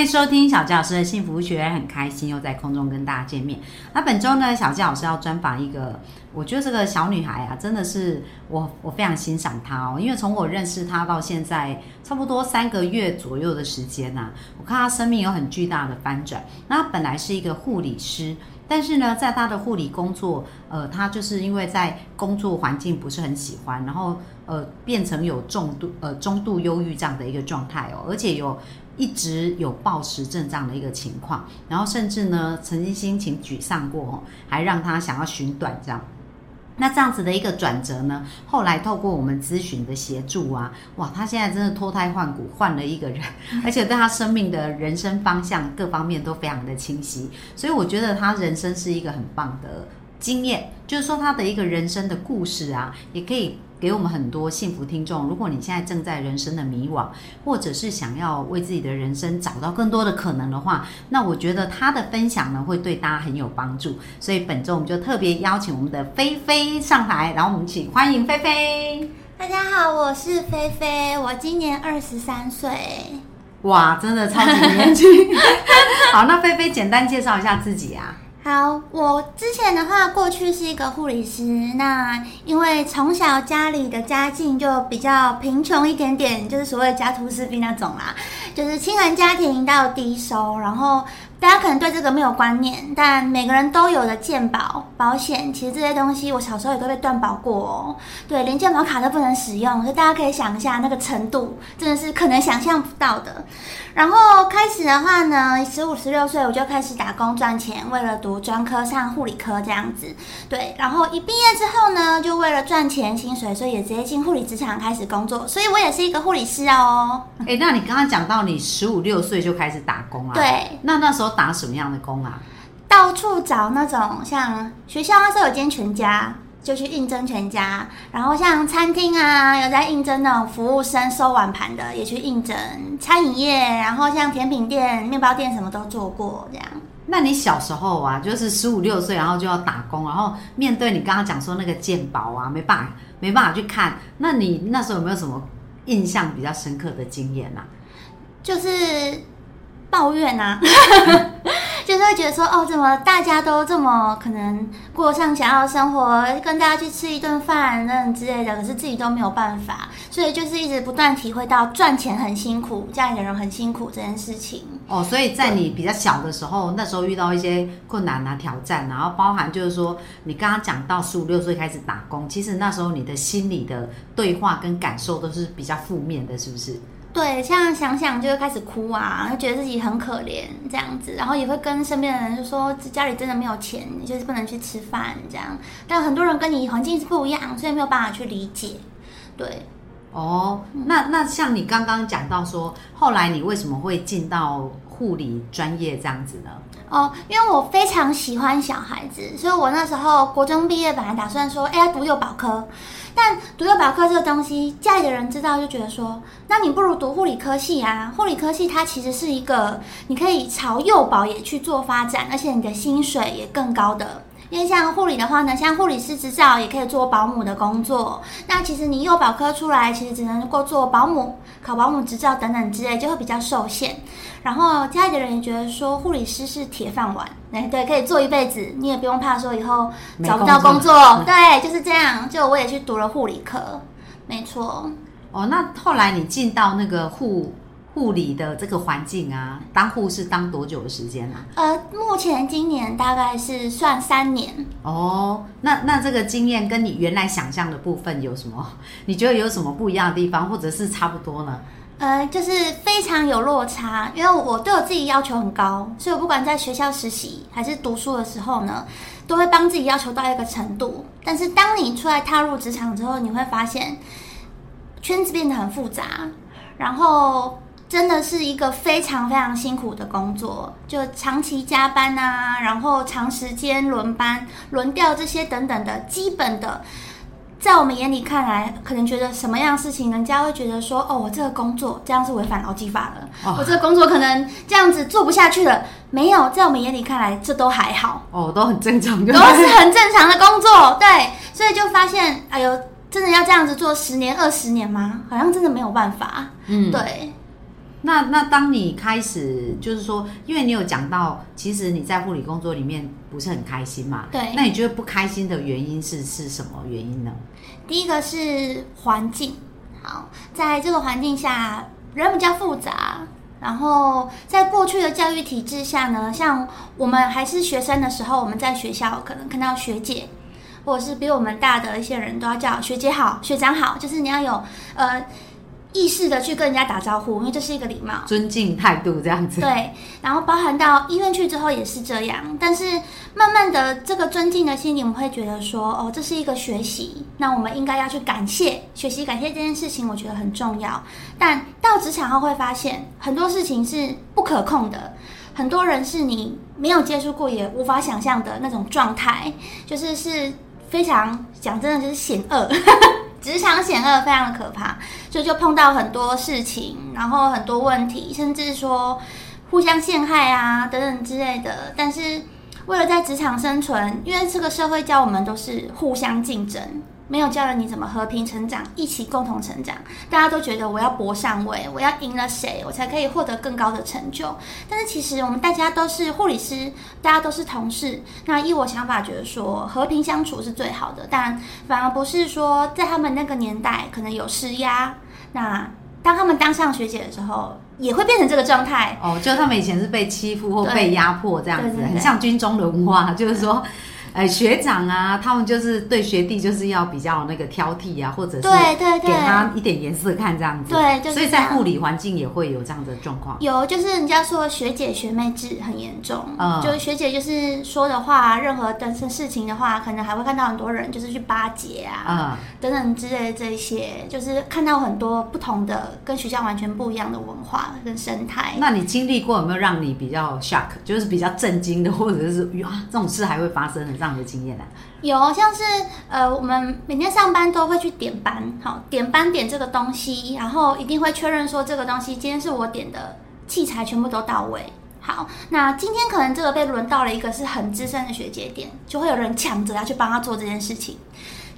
欢迎收听小纪老师的幸福学，很开心又在空中跟大家见面。那本周呢，小纪老师要专访一个，我觉得这个小女孩啊，真的是我我非常欣赏她哦，因为从我认识她到现在差不多三个月左右的时间呐、我看她生命有很巨大的翻转。那她本来是一个护理师。但是呢，在她的护理工作，呃，她就是因为在工作环境不是很喜欢，然后呃，变成有重度呃中度忧郁这样的一个状态哦，而且有一直有暴食症这样的一个情况，然后甚至呢，曾经心情沮丧过哦，还让他想要寻短这样。那这样子的一个转折呢，后来透过我们咨询的协助啊，哇，他现在真的脱胎换骨，换了一个人，而且对他生命的人生方向各方面都非常的清晰，所以我觉得他人生是一个很棒的经验，就是说他的一个人生的故事啊，也可以给我们很多幸福听众。如果你现在正在人生的迷惘，或者是想要为自己的人生找到更多的可能的话，那我觉得他的分享呢，会对大家很有帮助。所以本周我们就特别邀请我们的菲菲上台，然后我们请欢迎菲菲。大家好，我是菲菲，我今年二十三岁。哇，真的超级年轻。好，那菲菲简单介绍一下自己啊。好，我之前的话，过去是一个护理师。那因为从小家里的家境就比较贫穷一点点，就是所谓家徒四壁那种啦，就是亲人家庭到低收，然后大家可能对这个没有观念，但每个人都有的健保保险，其实这些东西我小时候也都被断保过哦。对，连健保卡都不能使用，所以大家可以想一下那个程度，真的是可能想象不到的。然后开始的话呢，十五十六岁我就开始打工赚钱，为了读专科上护理科这样子。对，然后一毕业之后呢，就为了赚钱薪水，所以也直接进护理职场开始工作。所以我也是一个护理师哦。哎，那你刚刚讲到你十五六岁就开始打工啊？对。那那时候打什么样的工啊？到处找那种像学校那时候有间全家。就去应征全家，然后像餐厅啊，有在应征那种服务生收碗盘的，也去应征餐饮业，然后像甜品店、面包店什么都做过这样。那你小时候啊，就是十五六岁，然后就要打工，然后面对你刚刚讲说那个鉴宝啊，没办法，没办法去看。那你那时候有没有什么印象比较深刻的经验啊？就是抱怨啊。就是会觉得说，哦，怎么大家都这么可能过上想要的生活，跟大家去吃一顿饭那之类的，可是自己都没有办法，所以就是一直不断体会到赚钱很辛苦，家里的人很辛苦这件事情。哦，所以在你比较小的时候，那时候遇到一些困难啊、挑战，然后包含就是说，你刚刚讲到十五六岁开始打工，其实那时候你的心理的对话跟感受都是比较负面的，是不是？对，像想想就会开始哭啊，觉得自己很可怜这样子，然后也会跟身边的人就说家里真的没有钱，就是不能去吃饭这样。但很多人跟你环境是不一样，所以没有办法去理解。对，哦，那那像你刚刚讲到说，后来你为什么会进到护理专业这样子呢？哦，因为我非常喜欢小孩子，所以我那时候国中毕业本来打算说，哎，呀读幼保科。但读幼保科这个东西，家里的人知道就觉得说，那你不如读护理科系啊。护理科系它其实是一个，你可以朝幼保也去做发展，而且你的薪水也更高的。因为像护理的话呢，像护理师执照也可以做保姆的工作。那其实你幼保科出来，其实只能够做保姆、考保姆执照等等之类，就会比较受限。然后家里的人也觉得说，护理师是铁饭碗，哎，对，可以做一辈子，你也不用怕说以后找不到工作。对，就是这样。就我也去读了护理科，没错。哦，那后来你进到那个护。护理的这个环境啊，当护士当多久的时间啊？呃，目前今年大概是算三年。哦，那那这个经验跟你原来想象的部分有什么？你觉得有什么不一样的地方，或者是差不多呢？呃，就是非常有落差，因为我对我自己要求很高，所以我不管在学校实习还是读书的时候呢，都会帮自己要求到一个程度。但是当你出来踏入职场之后，你会发现圈子变得很复杂，然后。真的是一个非常非常辛苦的工作，就长期加班啊，然后长时间轮班、轮调这些等等的基本的在我们眼里看来，可能觉得什么样的事情，人家会觉得说，哦，我这个工作这样是违反劳基法了，哦我这个工作可能这样子做不下去了。没有，在我们眼里看来，这都还好，哦，都很正常，都是很正常的工作。对，所以就发现，哎呦，真的要这样子做十年、二十年吗？好像真的没有办法。嗯，对，那那当你开始就是说，因为你有讲到，其实你在护理工作里面不是很开心嘛？对那你觉得不开心的原因是是什么原因呢？第一个是环境，好，在这个环境下，人比较复杂。然后在过去的教育体制下呢，像我们还是学生的时候，我们在学校可能看到学姐，或者是比我们大的一些人都要叫学姐好、学长好，就是你要有呃意识的去跟人家打招呼，因为这是一个礼貌。尊敬态度这样子。对，然后包含到医院去之后也是这样，但是慢慢的这个尊敬的心理，我们会觉得说，哦，这是一个学习，那我们应该要去感谢学习，感谢这件事情，我觉得很重要。但到职场后会发现，很多事情是不可控的，很多人是你没有接触过也无法想象的那种状态，就是是非常讲真的就是险恶。职场险恶非常的可怕，所以就碰到很多事情，然后很多问题，甚至说互相陷害啊等等之类的。但是为了在职场生存，因为这个社会教我们都是互相竞争，没有教了你怎么和平成长，一起共同成长。大家都觉得我要搏上位，我要赢了谁，我才可以获得更高的成就。但是其实我们大家都是护理师，大家都是同事。那依我想法，觉得说和平相处是最好的，但反而不是说在他们那个年代可能有施压。那当他们当上学姐的时候，也会变成这个状态。哦，就他们以前是被欺负或被压迫这样子，很像军中的文化，就是说。呃，学长啊，他们就是对学弟就是要比较那个挑剔啊，或者是对对对给他一点颜色看这样子。对就是所以在护理环境也会有这样的状况。有，就是人家说学姐学妹制很严重，嗯就是学姐就是说的话，任何的事情的话，可能还会看到很多人就是去巴结啊，嗯，等等之类的这一些，就是看到很多不同的跟学校完全不一样的文化跟生态。那你经历过有没有让你比较 shock，就是比较震惊的，或者是哇这种事还会发生的这样的经验啊？有像是呃，我们每天上班都会去点班，好点班点这个东西，然后一定会确认说这个东西今天是我点的，器材全部都到位。好，那今天可能这个被轮到了一个是很资深的学姐点，就会有人抢着要去帮她做这件事情。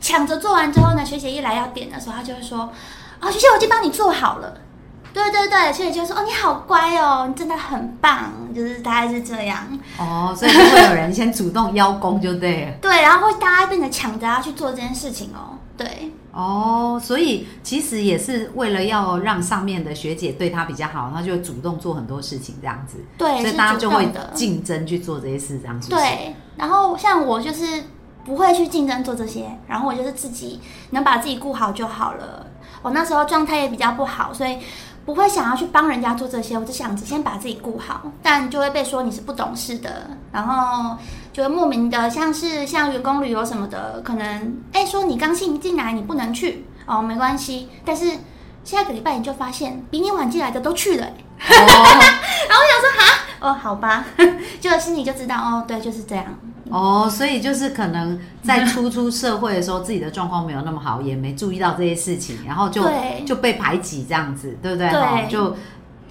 抢着做完之后呢，学姐一来要点的时候，她就会说：“啊、学姐，我已经帮你做好了。”对对对，所以就说：“哦，你好乖哦，你真的很棒。”就是大概是这样。哦，所以就会有人先主动邀功，就对了。对，然后会大家变得抢着要去做这件事情哦。对。哦，所以其实也是为了要让上面的学姐对她比较好，他就会主动做很多事情这样子。对，所以大家就会的。竞争去做这些事，这样子？对，然后像我就是不会去竞争做这些，然后我就是自己能把自己顾好就好了。我那时候状态也比较不好，所以不会想要去帮人家做这些，我只想着先把自己顾好，但就会被说你是不懂事的，然后就会莫名的像是像员工旅游什么的，可能哎说你刚进进来你不能去哦，没关系，但是下个礼拜你就发现比你晚进来的都去了、哎 哦哦，好吧，就心里就知道哦，对，就是这样。哦，所以就是可能在初出社会的时候，自己的状况没有那么好，也没注意到这些事情，然后就就被排挤这样子，对不对？对就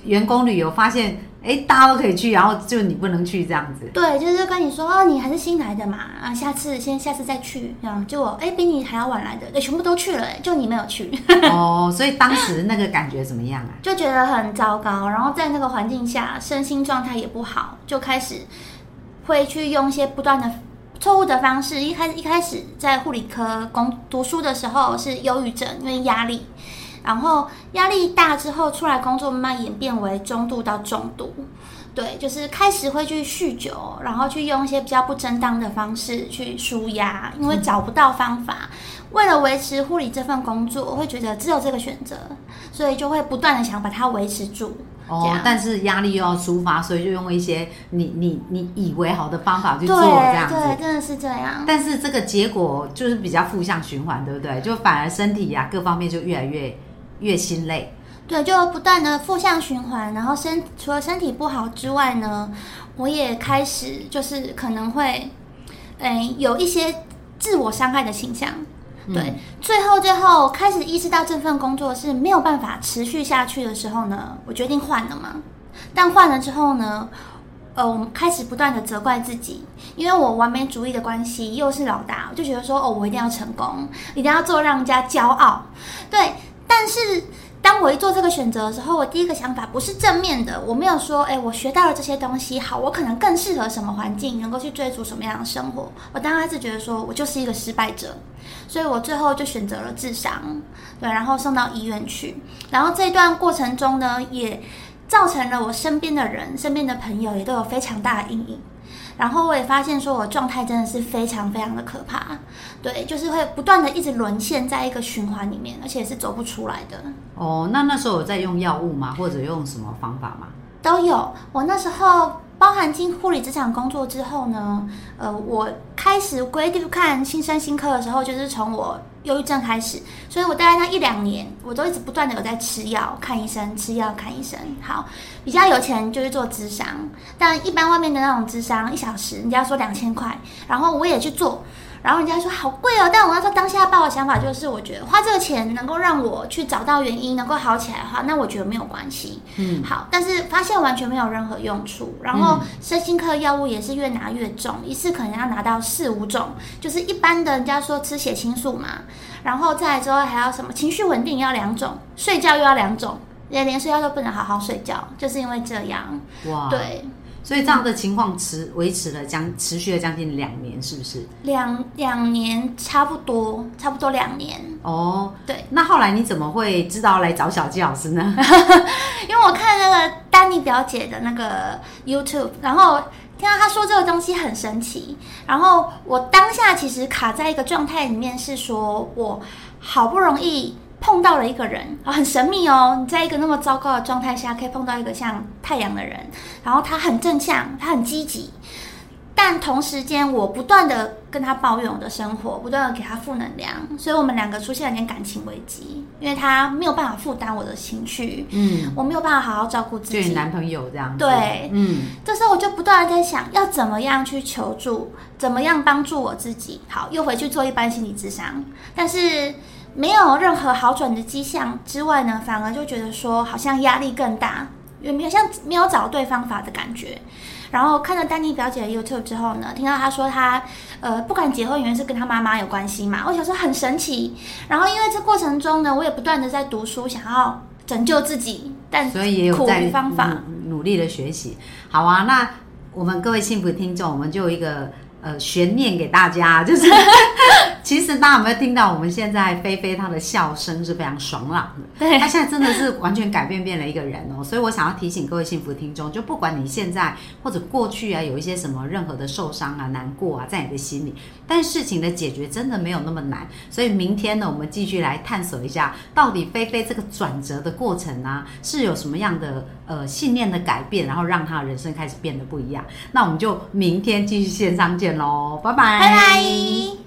员工旅游发现，哎，大家都可以去，然后就你不能去这样子。对，就是跟你说哦，你还是新来的嘛，啊，下次先下次再去，这样就我哎比你还要晚来的，哎全部都去了，哎就你没有去，哦，所以当时那个感觉怎么样啊？就觉得很糟糕。然后在那个环境下，身心状态也不好，就开始会去用一些不断的错误的方式。一开始一开始在护理科工读书的时候是忧郁症，因为压力。然后压力大之后出来工作，慢慢演变为中度到重度。对，就是开始会去酗酒，然后去用一些比较不正当的方式去舒压，因为找不到方法。为了维持护理这份工作，我会觉得只有这个选择，所以就会不断的想把它维持住。哦，但是压力又要抒发，所以就用一些你你你以为好的方法去做这样对，子。真的是这样。但是这个结果就是比较负向循环，对不对？就反而身体呀、各方面就越来越越心累。对，就不断的负向循环，然后身除了身体不好之外呢，我也开始就是可能会，嗯，有一些自我伤害的倾向。对，最后最后开始意识到这份工作是没有办法持续下去的时候呢，我决定换了嘛。但换了之后呢，呃，我们开始不断的责怪自己，因为我完美主义的关系，又是老大，我就觉得说，哦，我一定要成功，一定要做让人家骄傲。对，但是。当我一做这个选择的时候，我第一个想法不是正面的，我没有说，哎，我学到了这些东西，好，我可能更适合什么环境，能够去追逐什么样的生活。我当然是觉得说我就是一个失败者，所以我最后就选择了自伤，对，然后送到医院去。然后这段过程中呢，也造成了我身边的人、身边的朋友也都有非常大的阴影。然后我也发现，说我状态真的是非常非常的可怕，对，就是会不断的一直沦陷在一个循环里面，而且是走不出来的。哦，那那时候有在用药物吗？或者用什么方法吗？都有。我那时候。包含进护理职场工作之后呢，呃，我开始规定看新生新科的时候，就是从我忧郁症开始，所以我大概那一两年，我都一直不断的有在吃药、看医生、吃药、看医生。好，比较有钱就去做智商，但一般外面的那种智商，一小时人家说两千块，然后我也去做。然后人家说好贵哦，但我要说当下抱的想法就是，我觉得花这个钱能够让我去找到原因，能够好起来的话，那我觉得没有关系。嗯，好，但是发现完全没有任何用处。然后身心科药物也是越拿越重，一次可能要拿到四五种，就是一般的人家说吃血清素嘛，然后再来之后还要什么情绪稳定要两种，睡觉又要两种，连连睡觉都不能好好睡觉，就是因为这样。哇，对。所以这样的情况持维持了将持续了将近两年，是不是？两两年差不多，差不多两年。哦，对。那后来你怎么会知道来找小纪老师呢？因为我看那个丹尼表姐的那个 YouTube，然后听到她说这个东西很神奇，然后我当下其实卡在一个状态里面，是说我好不容易。碰到了一个人啊，很神秘哦。你在一个那么糟糕的状态下，可以碰到一个像太阳的人，然后他很正向，他很积极。但同时间，我不断的跟他抱怨我的生活，不断的给他负能量，所以我们两个出现了点感情危机，因为他没有办法负担我的情绪，嗯，我没有办法好好照顾自己。就男朋友这样。对，嗯，这时候我就不断的在想，要怎么样去求助，怎么样帮助我自己。好，又回去做一般心理智商，但是。没有任何好转的迹象之外呢，反而就觉得说好像压力更大，有没有像没有找对方法的感觉？然后看了丹妮表姐的 YouTube 之后呢，听到她说她呃不敢结婚，原因是跟她妈妈有关系嘛。我想说很神奇。然后因为这过程中呢，我也不断的在读书，想要拯救自己，但所以也有在方法努力的学习。好啊，那我们各位幸福听众，我们就有一个。呃，悬念给大家，就是其实大家有没有听到我们现在菲菲她的笑声是非常爽朗的，对，她现在真的是完全改变变了一个人哦。所以我想要提醒各位幸福听众，就不管你现在或者过去啊，有一些什么任何的受伤啊、难过啊，在你的心里，但事情的解决真的没有那么难。所以明天呢，我们继续来探索一下，到底菲菲这个转折的过程啊，是有什么样的呃信念的改变，然后让她的人生开始变得不一样。那我们就明天继续线上见。喽，拜拜，拜拜。